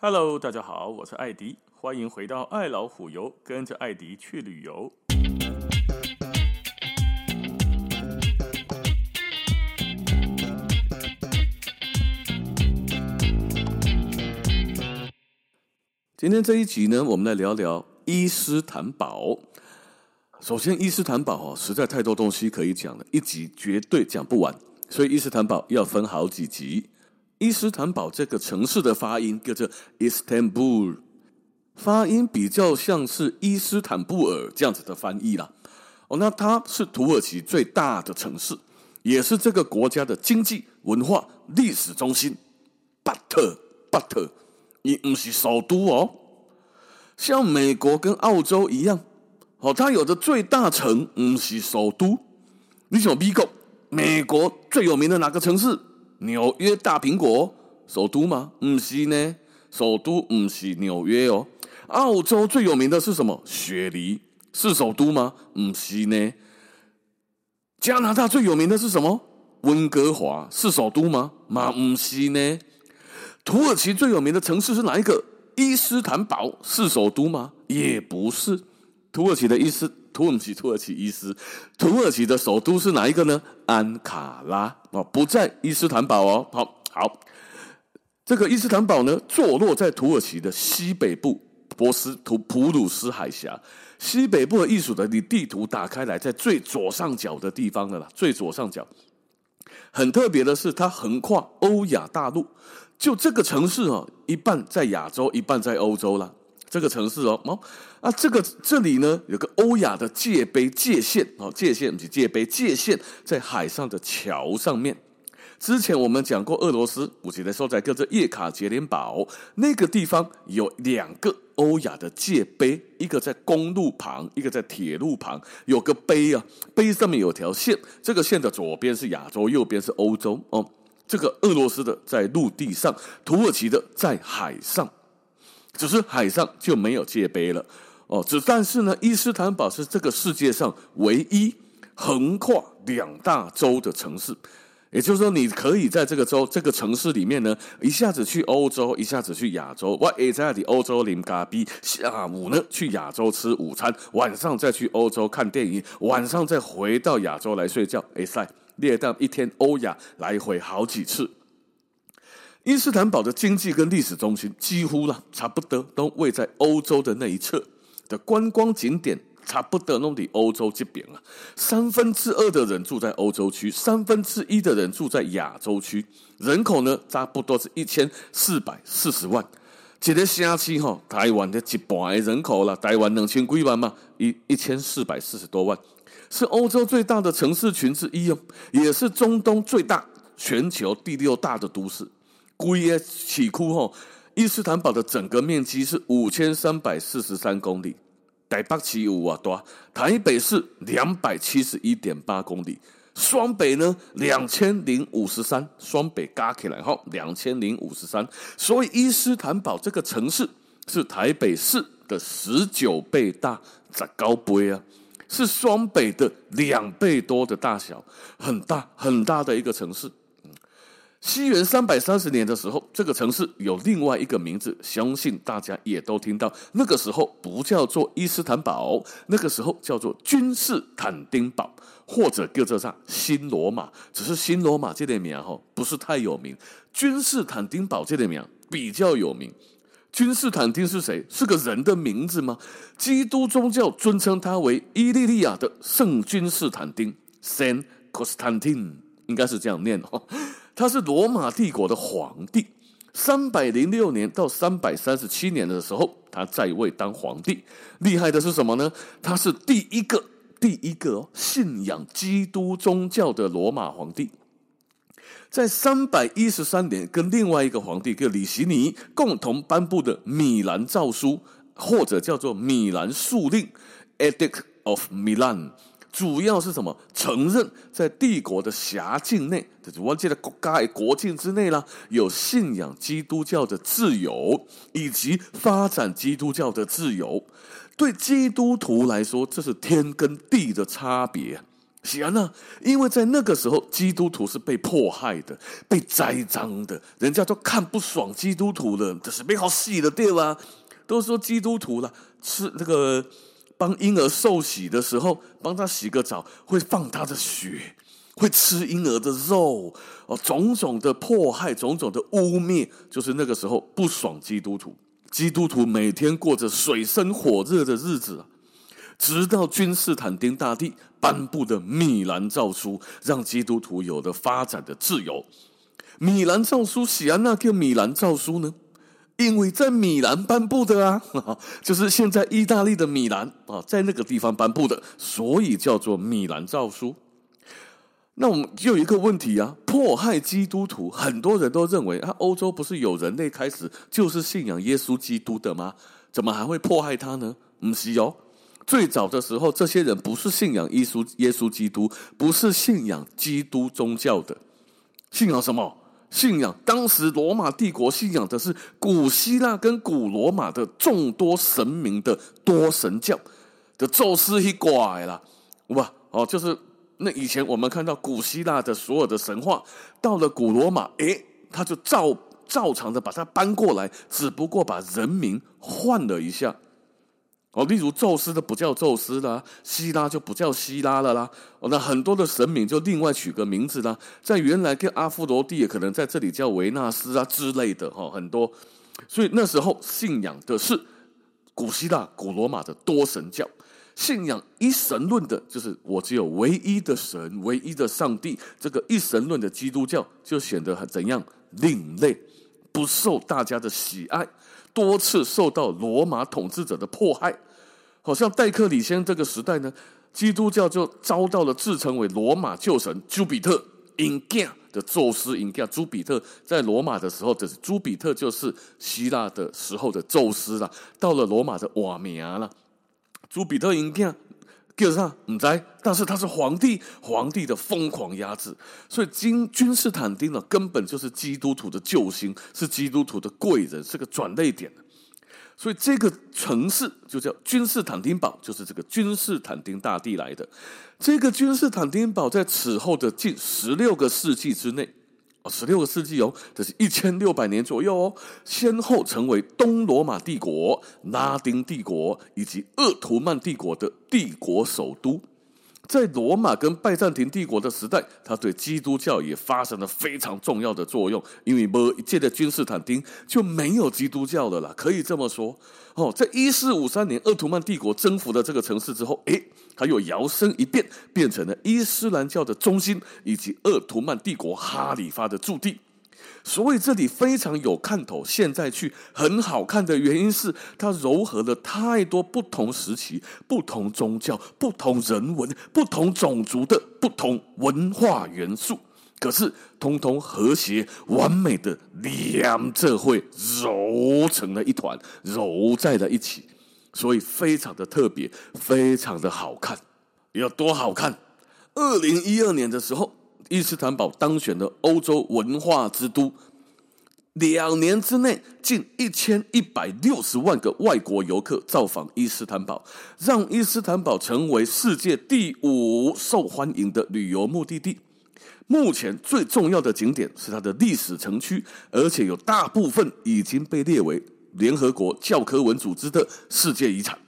Hello，大家好，我是艾迪，欢迎回到爱老虎游，跟着艾迪去旅游。今天这一集呢，我们来聊聊伊斯坦堡。首先，伊斯坦堡哦，实在太多东西可以讲了，一集绝对讲不完，所以伊斯坦堡要分好几集。伊斯坦堡这个城市的发音叫做 Istanbul，发音比较像是伊斯坦布尔这样子的翻译啦。哦，那它是土耳其最大的城市，也是这个国家的经济、文化、历史中心。But，But，你不是首都哦，像美国跟澳洲一样，哦，它有的最大城不是首都。你想美国，美国最有名的哪个城市？纽约大苹果首都吗？不是呢，首都不是纽约哦。澳洲最有名的是什么？雪梨是首都吗？不是呢。加拿大最有名的是什么？温哥华是首都吗？嘛不是呢。土耳其最有名的城市是哪一个？伊斯坦堡是首都吗？也不是。土耳其的伊斯。土耳其，土耳其伊斯，土耳其的首都是哪一个呢？安卡拉哦，不在伊斯坦堡哦。好，好，这个伊斯坦堡呢，坐落在土耳其的西北部，博斯图普鲁斯海峡西北部的艺术的，你地图打开来，在最左上角的地方的啦，最左上角。很特别的是，它横跨欧亚大陆，就这个城市哦，一半在亚洲，一半在欧洲了。这个城市哦，哦，啊，这个这里呢，有个欧亚的界碑界线哦，界线不是界碑界线，在海上的桥上面。之前我们讲过俄罗斯，我记得说在叫做叶卡捷琳堡那个地方有两个欧亚的界碑，一个在公路旁，一个在铁路旁，有个碑啊，碑上面有条线，这个线的左边是亚洲，右边是欧洲哦。这个俄罗斯的在陆地上，土耳其的在海上。只是海上就没有界碑了哦，只但是呢，伊斯坦堡是这个世界上唯一横跨两大洲的城市，也就是说，你可以在这个州、这个城市里面呢，一下子去欧洲，一下子去亚洲。我诶在那里欧洲啉咖啡，下午呢去亚洲吃午餐，晚上再去欧洲看电影，晚上再回到亚洲来睡觉。诶塞，列到一天欧亚来回好几次。伊斯坦堡的经济跟历史中心几乎了差不多都位在欧洲的那一侧的观光景点，差不多弄的欧洲这边啊。三分之二的人住在欧洲区，三分之一的人住在亚洲区，人口呢差不多是一千四百四十万。这个城市哈，台湾的一半的人口了，台湾两千几万嘛，一一千四百四十多万，是欧洲最大的城市群之一哦，也是中东最大、全球第六大的都市。规个市区吼，伊斯坦堡的整个面积是五千三百四十三公里，台北市有啊多，台北市两百七十一点八公里，双北呢两千零五十三，双北加起来吼两千零五十三，所以伊斯坦堡这个城市是台北市的十九倍大，十九倍啊，是双北的两倍多的大小，很大很大的一个城市。西元三百三十年的时候，这个城市有另外一个名字，相信大家也都听到。那个时候不叫做伊斯坦堡，那个时候叫做君士坦丁堡，或者叫做上新罗马。只是新罗马这点名哈不是太有名，君士坦丁堡这点名比较有名。君士坦丁是谁？是个人的名字吗？基督宗教尊称他为伊利利亚的圣君士坦丁 （Saint Constantine），应该是这样念哦。他是罗马帝国的皇帝，三百零六年到三百三十七年的时候，他在位当皇帝。厉害的是什么呢？他是第一个第一个信仰基督宗教的罗马皇帝。在三百一十三年，跟另外一个皇帝叫李希尼共同颁布的米兰诏书，或者叫做米兰述令 （Edict of Milan）。主要是什么？承认在帝国的辖境内，就是我记得国家的国境之内啦，有信仰基督教的自由，以及发展基督教的自由。对基督徒来说，这是天跟地的差别。是啊，那因为在那个时候，基督徒是被迫害的，被栽赃的，人家都看不爽基督徒了，这是被好戏的对吧？都说基督徒了，吃那个帮婴儿受洗的时候，帮他洗个澡，会放他的血，会吃婴儿的肉，哦，种种的迫害，种种的污蔑，就是那个时候不爽基督徒。基督徒每天过着水深火热的日子啊。直到君士坦丁大帝颁布的米兰诏书，让基督徒有了发展的自由。米兰诏书，喜安那叫米兰诏书呢？因为在米兰颁布的啊，就是现在意大利的米兰啊，在那个地方颁布的，所以叫做米兰诏书。那我们就有一个问题啊，迫害基督徒，很多人都认为啊，欧洲不是有人类开始就是信仰耶稣基督的吗？怎么还会迫害他呢？不是哦。最早的时候，这些人不是信仰耶稣、耶稣基督，不是信仰基督宗教的，信仰什么？信仰当时罗马帝国信仰的是古希腊跟古罗马的众多神明的多神教的宙斯一怪啦，哇哦，就是那以前我们看到古希腊的所有的神话，到了古罗马，诶，他就照照常的把它搬过来，只不过把人名换了一下。哦，例如宙斯的不叫宙斯啦，希拉就不叫希拉了啦。哦，那很多的神明就另外取个名字啦，在原来跟阿芙罗蒂也可能在这里叫维纳斯啊之类的哈，很多。所以那时候信仰的是古希腊、古罗马的多神教，信仰一神论的，就是我只有唯一的神、唯一的上帝。这个一神论的基督教就显得很怎样另类，不受大家的喜爱，多次受到罗马统治者的迫害。好像戴克里先这个时代呢，基督教就遭到了自称为罗马旧神朱比特 in g 的宙斯 in g 朱比特在罗马的时候，这是朱比特就是希腊的时候的宙斯了。到了罗马的瓦米亚了，朱比特 in g 叫啥？唔知，但是他是皇帝，皇帝的疯狂压制，所以君君士坦丁呢，根本就是基督徒的救星，是基督徒的贵人，是个转捩点。所以这个城市就叫君士坦丁堡，就是这个君士坦丁大帝来的。这个君士坦丁堡在此后的近十六个世纪之内，哦，十六个世纪哦，这是一千六百年左右哦，先后成为东罗马帝国、拉丁帝国以及鄂图曼帝国的帝国首都。在罗马跟拜占庭帝国的时代，他对基督教也发生了非常重要的作用。因为某一届的君士坦丁就没有基督教的了，可以这么说。哦，在一四五三年，鄂图曼帝国征服了这个城市之后，诶，他又摇身一变，变成了伊斯兰教的中心，以及鄂图曼帝国哈里发的驻地。所以这里非常有看头，现在去很好看的原因是它糅合了太多不同时期、不同宗教、不同人文、不同种族的不同文化元素，可是通通和谐完美的两者会揉成了一团，揉在了一起，所以非常的特别，非常的好看。有多好看？二零一二年的时候。伊斯坦堡当选了欧洲文化之都，两年之内近一千一百六十万个外国游客造访伊斯坦堡，让伊斯坦堡成为世界第五受欢迎的旅游目的地。目前最重要的景点是它的历史城区，而且有大部分已经被列为联合国教科文组织的世界遗产。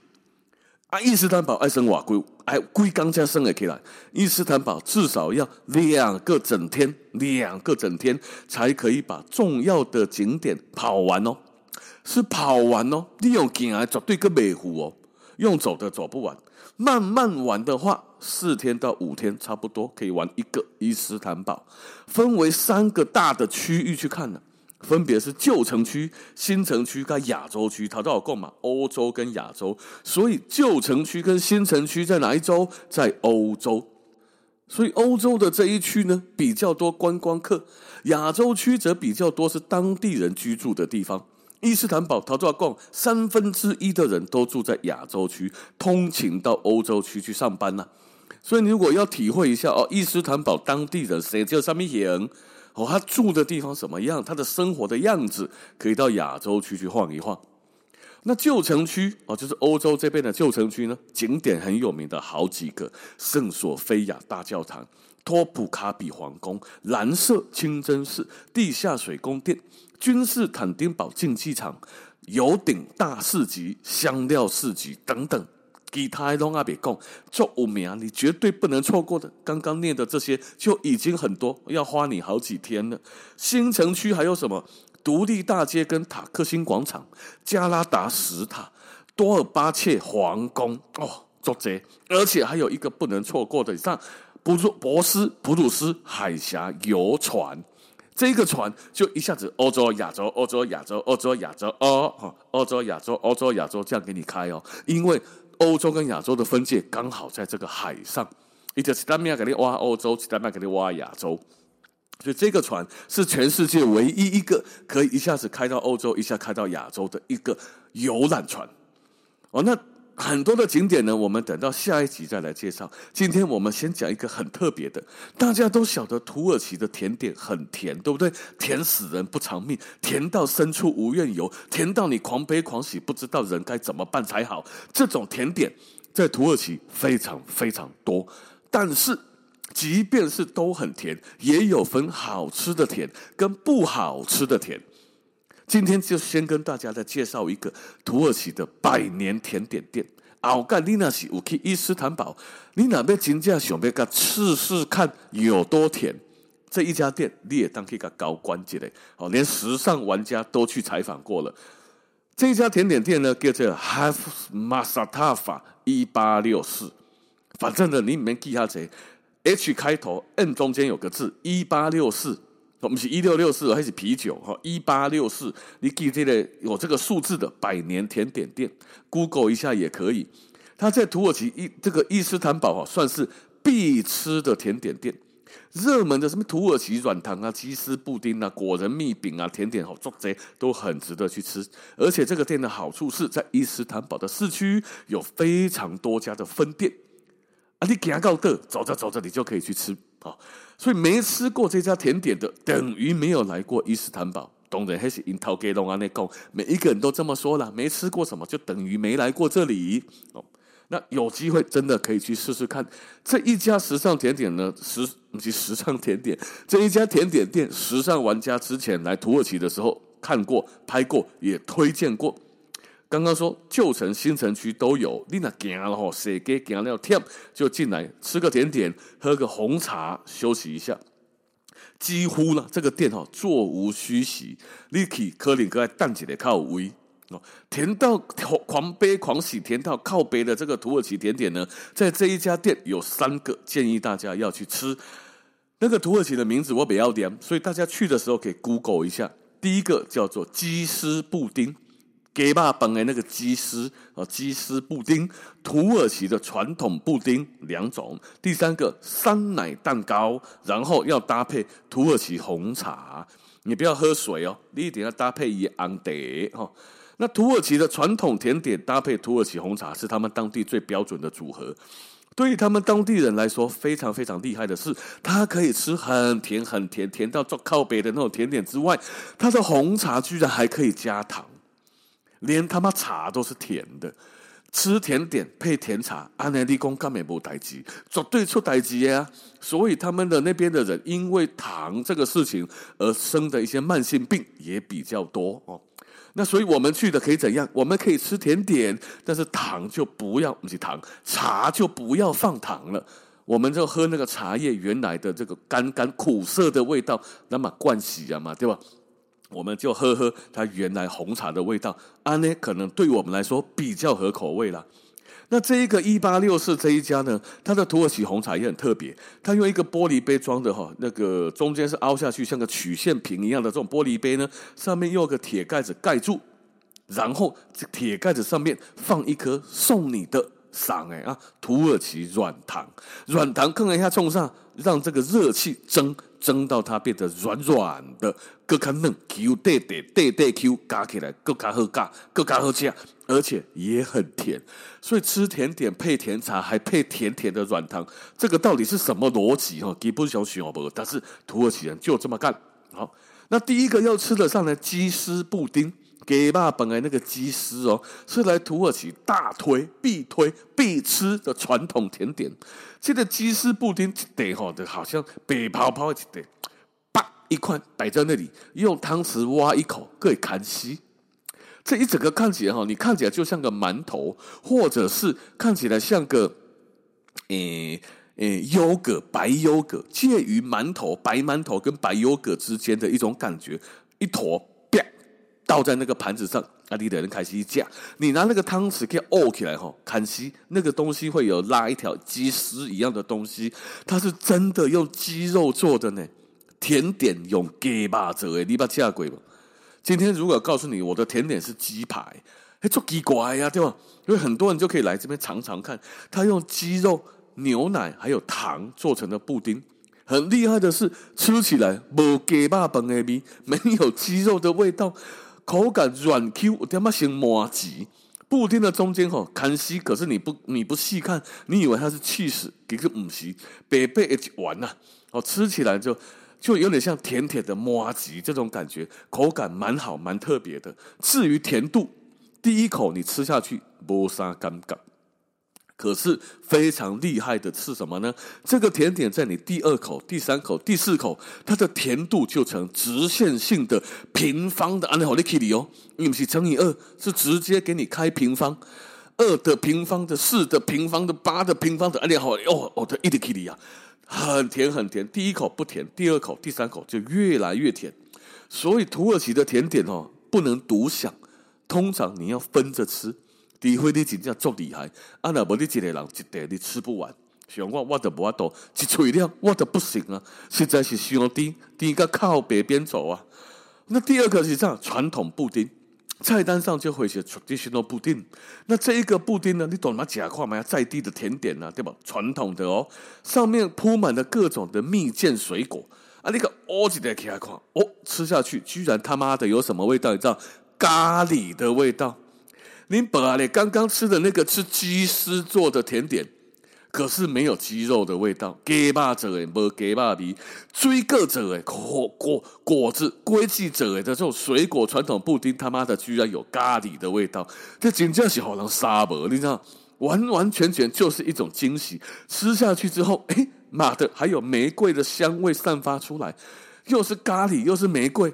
啊，伊斯坦堡爱生瓦龟，哎，龟刚加生也可以来。伊斯坦堡至少要两个整天，两个整天才可以把重要的景点跑完哦。是跑完哦，你用行啊绝对个美湖哦，用走的走不完。慢慢玩的话，四天到五天差不多可以玩一个伊斯坦堡，分为三个大的区域去看呢。分别是旧城区、新城区跟亚洲区，他都有共嘛？欧洲跟亚洲，所以旧城区跟新城区在哪一洲？在欧洲，所以欧洲的这一区呢比较多观光客，亚洲区则比较多是当地人居住的地方。伊斯坦堡他都要共三分之一的人都住在亚洲区，通勤到欧洲区去上班呐、所以你如果要体会一下哦，伊斯坦堡当地人谁叫上面人？哦，他住的地方什么样？他的生活的样子，可以到亚洲区去晃一晃。那旧城区哦，就是欧洲这边的旧城区呢，景点很有名的好几个：圣索菲亚大教堂、托普卡比皇宫、蓝色清真寺、地下水宫殿、君士坦丁堡竞技场、油顶大市集、香料市集等等。其他的拢阿别讲，做有名，你绝对不能错过的。刚刚念的这些就已经很多，要花你好几天了。新城区还有什么？独立大街跟塔克辛广场、加拉达石塔、多尔巴切皇宫哦，做贼，而且还有一个不能错过的，像布鲁博斯普鲁斯海峡游船，这个船就一下子欧洲、亚洲、欧洲、亚洲、欧洲、亚洲哦，欧洲、亚洲、欧洲、亚洲这样给你开哦，因为。欧洲跟亚洲的分界刚好在这个海上，一个是单面给你挖欧洲，其他面给你挖亚洲，所以这个船是全世界唯一一个可以一下子开到欧洲，一下开到亚洲的一个游览船。哦，那。很多的景点呢，我们等到下一集再来介绍。今天我们先讲一个很特别的，大家都晓得土耳其的甜点很甜，对不对？甜死人不偿命，甜到深处无怨尤，甜到你狂悲狂喜，不知道人该怎么办才好。这种甜点在土耳其非常非常多，但是即便是都很甜，也有分好吃的甜跟不好吃的甜。今天就先跟大家再介绍一个土耳其的百年甜点店。奥盖丽娜西乌克伊斯坦堡，你哪边金价想要个试试看有多甜？这一家店你也当可以个高官级的哦，连时尚玩家都去采访过了。这一家甜点店呢，叫做 Half Masatafa 一八六四，反正呢，你里面记下谁 H 开头，N 中间有个字一八六四。我们是一六六四还是啤酒？哈，一八六四，你记这个有这个数字的百年甜点店，Google 一下也可以。它在土耳其伊这个伊斯坦堡哈，算是必吃的甜点店。热门的什么土耳其软糖啊、鸡丝布丁啊、果仁蜜饼啊，甜点好做贼都很值得去吃。而且这个店的好处是在伊斯坦堡的市区有非常多家的分店啊，你行到的走着走着，你就可以去吃啊。所以没吃过这家甜点的，等于没有来过伊斯坦堡。当然还是樱桃给龙啊那个，每一个人都这么说了，没吃过什么就等于没来过这里。哦，那有机会真的可以去试试看这一家时尚甜点呢？时及时尚甜点这一家甜点店，时尚玩家之前来土耳其的时候看过、拍过，也推荐过。刚刚说旧城、新城区都有，你那行了吼，谁给行了甜就进来吃个甜点，喝个红茶，休息一下。几乎呢，这个店哈座无虚席，你可以可能搁在淡季的靠位哦，甜到狂悲狂喜，甜到靠北的这个土耳其甜点呢，在这一家店有三个建议大家要去吃。那个土耳其的名字我比较点，所以大家去的时候可以 Google 一下。第一个叫做鸡丝布丁。给爸本来那个鸡丝啊，鸡丝布丁，土耳其的传统布丁两种。第三个酸奶蛋糕，然后要搭配土耳其红茶。你不要喝水哦，你一定要搭配一安德哈。那土耳其的传统甜点搭配土耳其红茶是他们当地最标准的组合。对于他们当地人来说，非常非常厉害的是，它可以吃很甜很甜，甜到做靠北的那种甜点之外，它的红茶居然还可以加糖。连他妈茶都是甜的，吃甜点配甜茶，安内利公根本没代志，绝对出代志呀！所以他们的那边的人，因为糖这个事情而生的一些慢性病也比较多哦。那所以我们去的可以怎样？我们可以吃甜点，但是糖就不要，不是糖，茶就不要放糖了。我们就喝那个茶叶原来的这个甘甘苦涩的味道，那么灌洗啊嘛，对吧？我们就喝喝它原来红茶的味道，啊呢，可能对我们来说比较合口味啦。那这一个一八六四这一家呢，它的土耳其红茶也很特别，它用一个玻璃杯装的哈，那个中间是凹下去像个曲线瓶一样的这种玻璃杯呢，上面用个铁盖子盖住，然后这铁盖子上面放一颗送你的赏哎啊，土耳其软糖，软糖看一下冲上，让这个热气蒸。蒸到它变得软软的，更加嫩，Q 对对对对 Q，加起来更加好加，更加好吃，而且也很甜。所以吃甜点配甜茶，还配甜甜的软糖，这个到底是什么逻辑？哈，基本上学不，但是土耳其人就这么干。好，那第一个要吃的上来鸡丝布丁，给爸本来那个鸡丝哦，是来土耳其大推必推必吃的传统甜点。这个鸡丝布丁得好的，好像白泡泡一得，啪一块摆在那里，用汤匙挖一口，可以看西。这一整个看起来哈，你看起来就像个馒头，或者是看起来像个，诶诶优格白优格，介于馒头白馒头跟白优格之间的一种感觉，一坨倒在那个盘子上，啊，你的人开始一夹，你拿那个汤匙给抠起来哈，看西那个东西会有拉一条鸡丝一样的东西，它是真的用鸡肉做的呢，甜点用鸡巴做的，你把价贵吧。今天如果告诉你我的甜点是鸡排，哎，做奇怪呀，对吧？因为很多人就可以来这边尝尝看，他用鸡肉、牛奶还有糖做成的布丁，很厉害的是吃起来无鸡肉饭的味，没有鸡肉的味道，口感软 Q，我他妈像麻吉。布丁的中间吼，看稀，可是你不你不细看，你以为它是气死，其实不是，白白一丸呐，哦，吃起来就。就有点像甜甜的麻吉这种感觉，口感蛮好，蛮特别的。至于甜度，第一口你吃下去无啥感觉，可是非常厉害的是什么呢？这个甜点在你第二口、第三口、第四口，它的甜度就成直线性的平方的。安利好利 Kitty 哦，你不是乘以二，是直接给你开平方，二的平方的、四的平方的、八的平方的。安利好哦，哦的一滴 Kitty 啊。很甜很甜，第一口不甜，第二口、第三口就越来越甜。所以土耳其的甜点哦，不能独享，通常你要分着吃。除非你真正足厉害，啊那无你一个人一袋你吃不完，像我我都无法度一嘴了，我都不行啊，实在是太甜，甜到靠北边走啊。那第二个是这样，传统布丁。菜单上就会写 traditional 布丁，那这一个布丁呢？你懂吗？假话吗？在地的甜点呢、啊，对吧？传统的哦，上面铺满了各种的蜜饯水果啊！那个哦，记得看看哦，吃下去居然他妈的有什么味道？你知道？咖喱的味道。您本来刚刚吃的那个是鸡丝做的甜点。可是没有鸡肉的味道，鸡巴者诶，没鸡巴皮，追个者诶，果果果子龟记者诶的这种水果传统布丁，他妈的居然有咖喱的味道，这真正是好像沙漠，你知道，完完全全就是一种惊喜。吃下去之后，诶，妈的，还有玫瑰的香味散发出来，又是咖喱，又是玫瑰。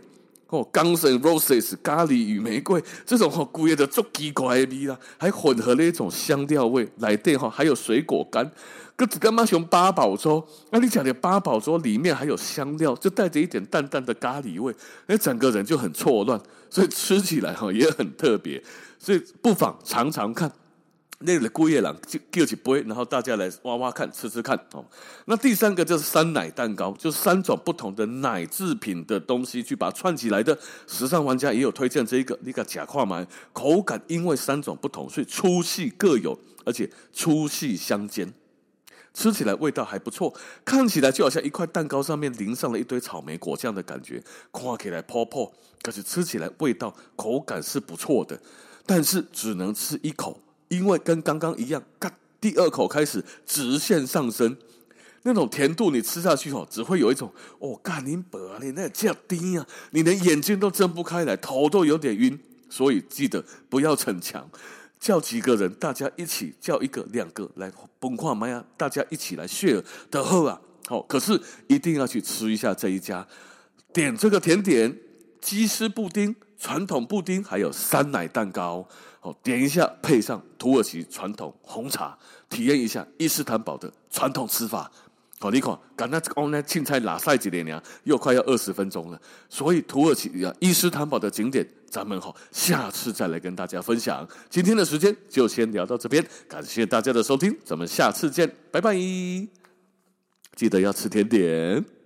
哦，Guns N' Roses 咖喱与玫瑰这种哦，古夜的足奇怪的味啦，还混合了一种香料味来电哈，还有水果干，搁子干嘛用八宝粥？那、你讲的八宝粥里面还有香料，就带着一点淡淡的咖喱味，哎，整个人就很错乱，所以吃起来哈也很特别，所以不妨尝尝看。那个姑爷郎就叫起杯，然后大家来挖挖看，吃吃看哦。那第三个就是三奶蛋糕，就是三种不同的奶制品的东西去把它串起来的。时尚玩家也有推荐这一个，那个假跨买口感，因为三种不同，所以粗细各有，而且粗细相间，吃起来味道还不错。看起来就好像一块蛋糕上面淋上了一堆草莓果酱的感觉，看起来泡泡，可是吃起来味道口感是不错的，但是只能吃一口。因为跟刚刚一样，嘎，第二口开始直线上升，那种甜度你吃下去哦，只会有一种哦，干你伯你那叫低啊，你连眼睛都睁不开来，头都有点晕。所以记得不要逞强，叫几个人，大家一起叫一个两个来崩矿麦呀，大家一起来 share 的喝啊。好，可是一定要去吃一下这一家，点这个甜点，鸡丝布丁、传统布丁，还有酸奶蛋糕。点一下，配上土耳其传统红茶，体验一下伊斯坦堡的传统吃法。好，你看，刚才刚呢青菜拉赛几点呢？又快要二十分钟了。所以土耳其啊，伊斯坦堡的景点，咱们好下次再来跟大家分享。今天的时间就先聊到这边，感谢大家的收听，咱们下次见，拜拜。记得要吃甜点。